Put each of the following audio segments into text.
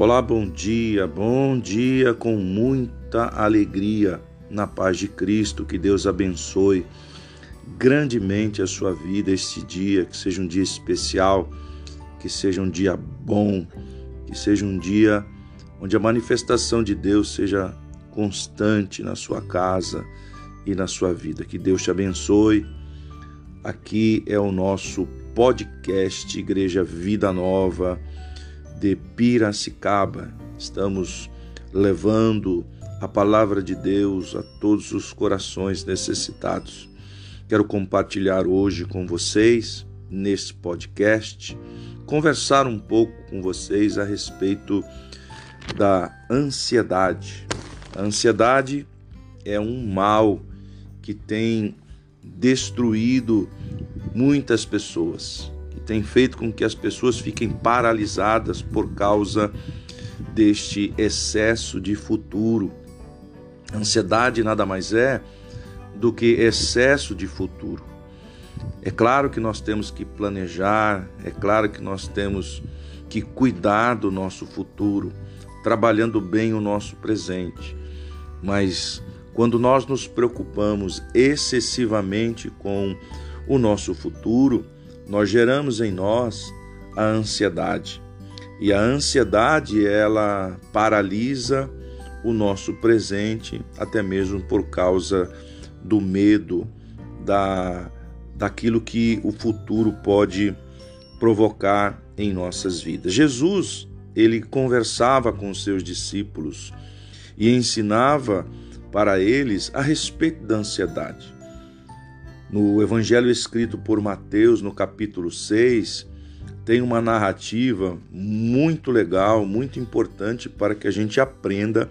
Olá, bom dia, bom dia com muita alegria na paz de Cristo. Que Deus abençoe grandemente a sua vida este dia, que seja um dia especial, que seja um dia bom, que seja um dia onde a manifestação de Deus seja constante na sua casa e na sua vida. Que Deus te abençoe. Aqui é o nosso podcast Igreja Vida Nova de Piracicaba. Estamos levando a palavra de Deus a todos os corações necessitados. Quero compartilhar hoje com vocês, nesse podcast, conversar um pouco com vocês a respeito da ansiedade. A ansiedade é um mal que tem destruído muitas pessoas tem feito com que as pessoas fiquem paralisadas por causa deste excesso de futuro. Ansiedade nada mais é do que excesso de futuro. É claro que nós temos que planejar, é claro que nós temos que cuidar do nosso futuro, trabalhando bem o nosso presente. Mas quando nós nos preocupamos excessivamente com o nosso futuro, nós geramos em nós a ansiedade. E a ansiedade, ela paralisa o nosso presente, até mesmo por causa do medo da daquilo que o futuro pode provocar em nossas vidas. Jesus, ele conversava com os seus discípulos e ensinava para eles a respeito da ansiedade. No evangelho escrito por Mateus, no capítulo 6, tem uma narrativa muito legal, muito importante para que a gente aprenda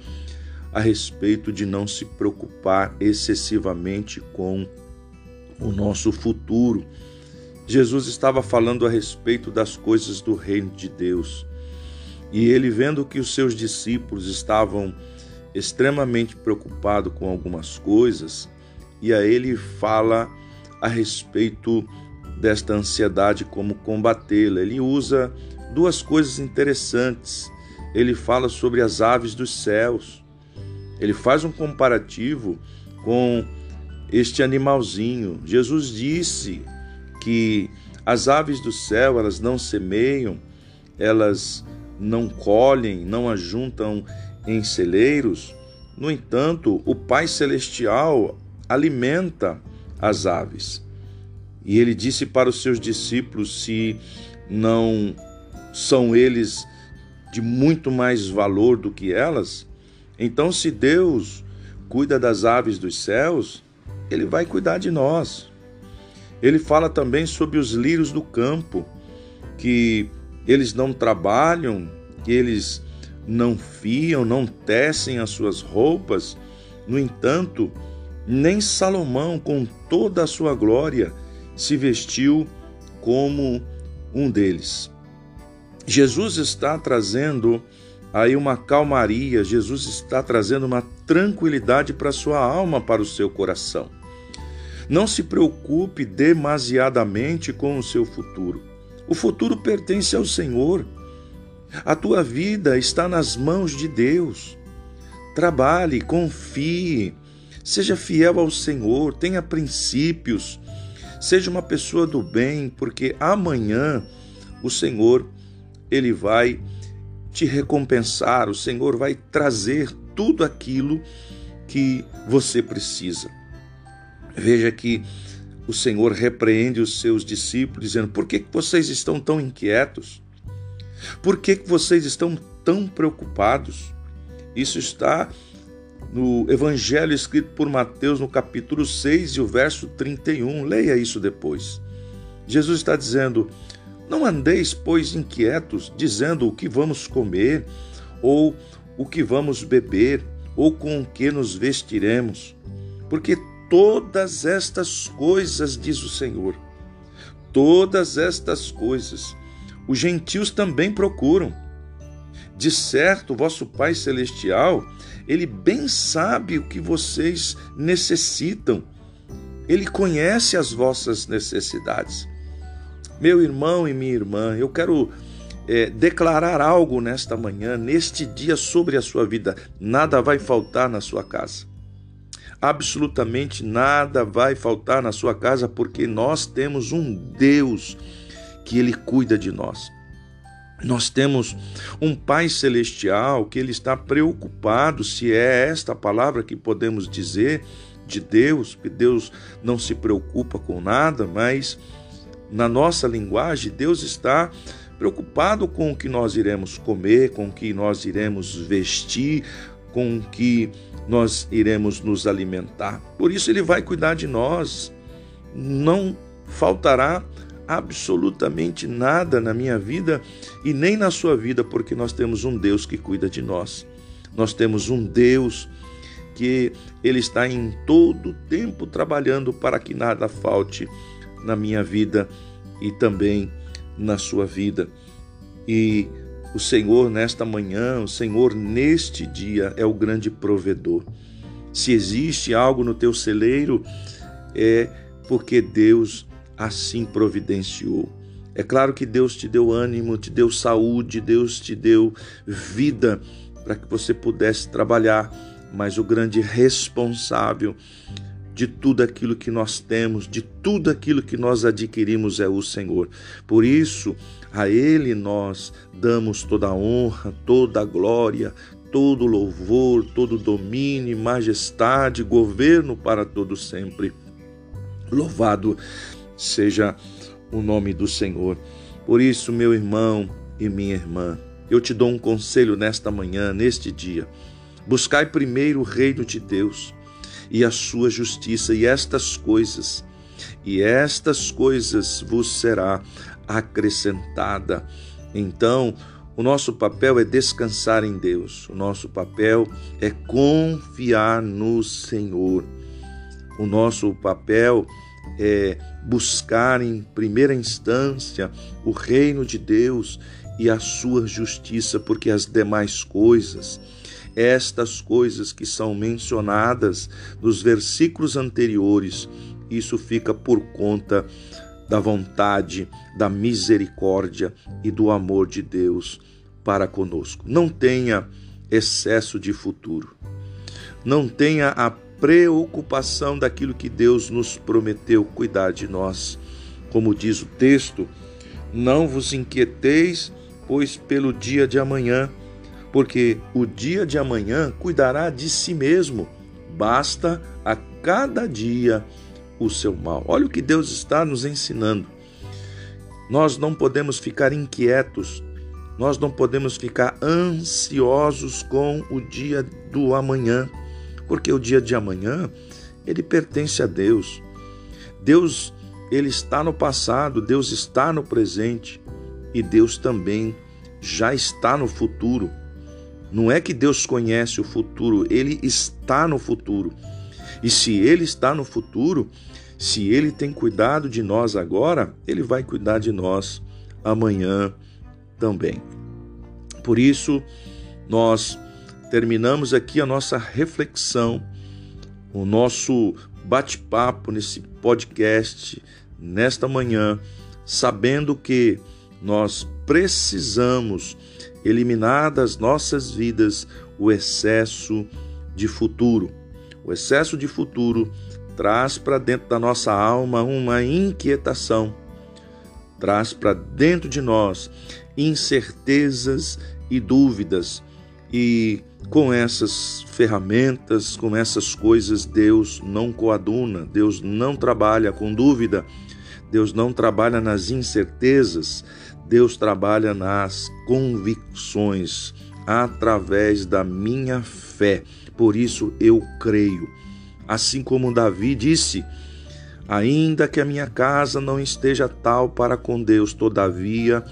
a respeito de não se preocupar excessivamente com o nosso futuro. Jesus estava falando a respeito das coisas do reino de Deus. E ele, vendo que os seus discípulos estavam extremamente preocupados com algumas coisas, e a ele fala a respeito desta ansiedade, como combatê-la. Ele usa duas coisas interessantes. Ele fala sobre as aves dos céus. Ele faz um comparativo com este animalzinho. Jesus disse que as aves do céu, elas não semeiam, elas não colhem, não ajuntam em celeiros. No entanto, o Pai celestial alimenta as aves. E ele disse para os seus discípulos: se não são eles de muito mais valor do que elas, então se Deus cuida das aves dos céus, ele vai cuidar de nós. Ele fala também sobre os lírios do campo, que eles não trabalham, que eles não fiam, não tecem as suas roupas, no entanto, nem Salomão, com toda a sua glória, se vestiu como um deles. Jesus está trazendo aí uma calmaria, Jesus está trazendo uma tranquilidade para a sua alma, para o seu coração. Não se preocupe demasiadamente com o seu futuro. O futuro pertence ao Senhor. A tua vida está nas mãos de Deus. Trabalhe, confie, Seja fiel ao Senhor, tenha princípios, seja uma pessoa do bem, porque amanhã o Senhor ele vai te recompensar, o Senhor vai trazer tudo aquilo que você precisa. Veja que o Senhor repreende os seus discípulos, dizendo: Por que vocês estão tão inquietos? Por que vocês estão tão preocupados? Isso está no Evangelho escrito por Mateus, no capítulo 6 e o verso 31. Leia isso depois. Jesus está dizendo: Não andeis, pois, inquietos, dizendo o que vamos comer, ou o que vamos beber, ou com o que nos vestiremos. Porque todas estas coisas, diz o Senhor, todas estas coisas, os gentios também procuram. De certo, vosso Pai Celestial ele bem sabe o que vocês necessitam. Ele conhece as vossas necessidades. Meu irmão e minha irmã, eu quero é, declarar algo nesta manhã, neste dia sobre a sua vida. Nada vai faltar na sua casa. Absolutamente nada vai faltar na sua casa, porque nós temos um Deus que Ele cuida de nós. Nós temos um Pai Celestial que Ele está preocupado, se é esta palavra que podemos dizer de Deus, que Deus não se preocupa com nada, mas na nossa linguagem, Deus está preocupado com o que nós iremos comer, com o que nós iremos vestir, com o que nós iremos nos alimentar. Por isso, Ele vai cuidar de nós. Não faltará absolutamente nada na minha vida e nem na sua vida, porque nós temos um Deus que cuida de nós. Nós temos um Deus que Ele está em todo tempo trabalhando para que nada falte na minha vida e também na sua vida. E o Senhor, nesta manhã, o Senhor, neste dia, é o grande provedor. Se existe algo no teu celeiro, é porque Deus assim providenciou. É claro que Deus te deu ânimo, te deu saúde, Deus te deu vida para que você pudesse trabalhar, mas o grande responsável de tudo aquilo que nós temos, de tudo aquilo que nós adquirimos é o Senhor. Por isso, a Ele nós damos toda a honra, toda a glória, todo louvor, todo domínio, majestade, governo para todo sempre. Louvado seja o nome do Senhor. Por isso, meu irmão e minha irmã, eu te dou um conselho nesta manhã, neste dia. Buscai primeiro o reino de Deus e a sua justiça, e estas coisas, e estas coisas vos será acrescentada. Então, o nosso papel é descansar em Deus, o nosso papel é confiar no Senhor. O nosso papel é buscar em primeira instância o reino de Deus e a sua justiça, porque as demais coisas estas coisas que são mencionadas nos versículos anteriores, isso fica por conta da vontade, da misericórdia e do amor de Deus para conosco. Não tenha excesso de futuro. Não tenha a preocupação daquilo que Deus nos prometeu cuidar de nós. Como diz o texto, não vos inquieteis, pois pelo dia de amanhã, porque o dia de amanhã cuidará de si mesmo. Basta a cada dia o seu mal. Olha o que Deus está nos ensinando. Nós não podemos ficar inquietos, nós não podemos ficar ansiosos com o dia do amanhã, porque o dia de amanhã ele pertence a Deus. Deus ele está no passado, Deus está no presente e Deus também já está no futuro. Não é que Deus conhece o futuro, ele está no futuro. E se ele está no futuro, se ele tem cuidado de nós agora, ele vai cuidar de nós amanhã também. Por isso, nós terminamos aqui a nossa reflexão, o nosso bate-papo nesse podcast nesta manhã, sabendo que nós precisamos eliminar das nossas vidas o excesso de futuro. O excesso de futuro traz para dentro da nossa alma uma inquietação, traz para dentro de nós incertezas e dúvidas. E com essas ferramentas, com essas coisas, Deus não coaduna, Deus não trabalha com dúvida, Deus não trabalha nas incertezas, Deus trabalha nas convicções através da minha fé. Por isso eu creio. Assim como Davi disse: Ainda que a minha casa não esteja tal para com Deus, todavia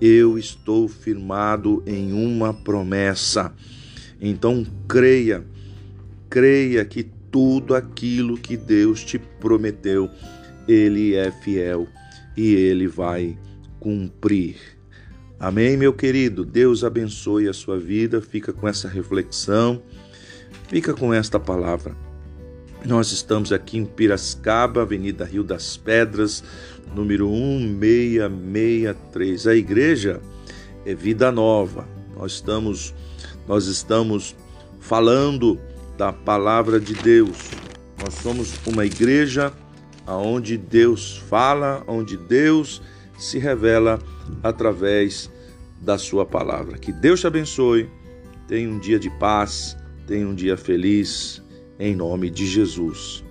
eu estou firmado em uma promessa. Então creia, creia que tudo aquilo que Deus te prometeu, Ele é fiel e Ele vai cumprir. Amém, meu querido? Deus abençoe a sua vida. Fica com essa reflexão, fica com esta palavra. Nós estamos aqui em Piracicaba, Avenida Rio das Pedras, número 1663. A igreja é vida nova. Nós estamos nós estamos falando da palavra de Deus. Nós somos uma igreja aonde Deus fala, onde Deus se revela através da sua palavra. Que Deus te abençoe. Tenha um dia de paz, tenha um dia feliz em nome de Jesus.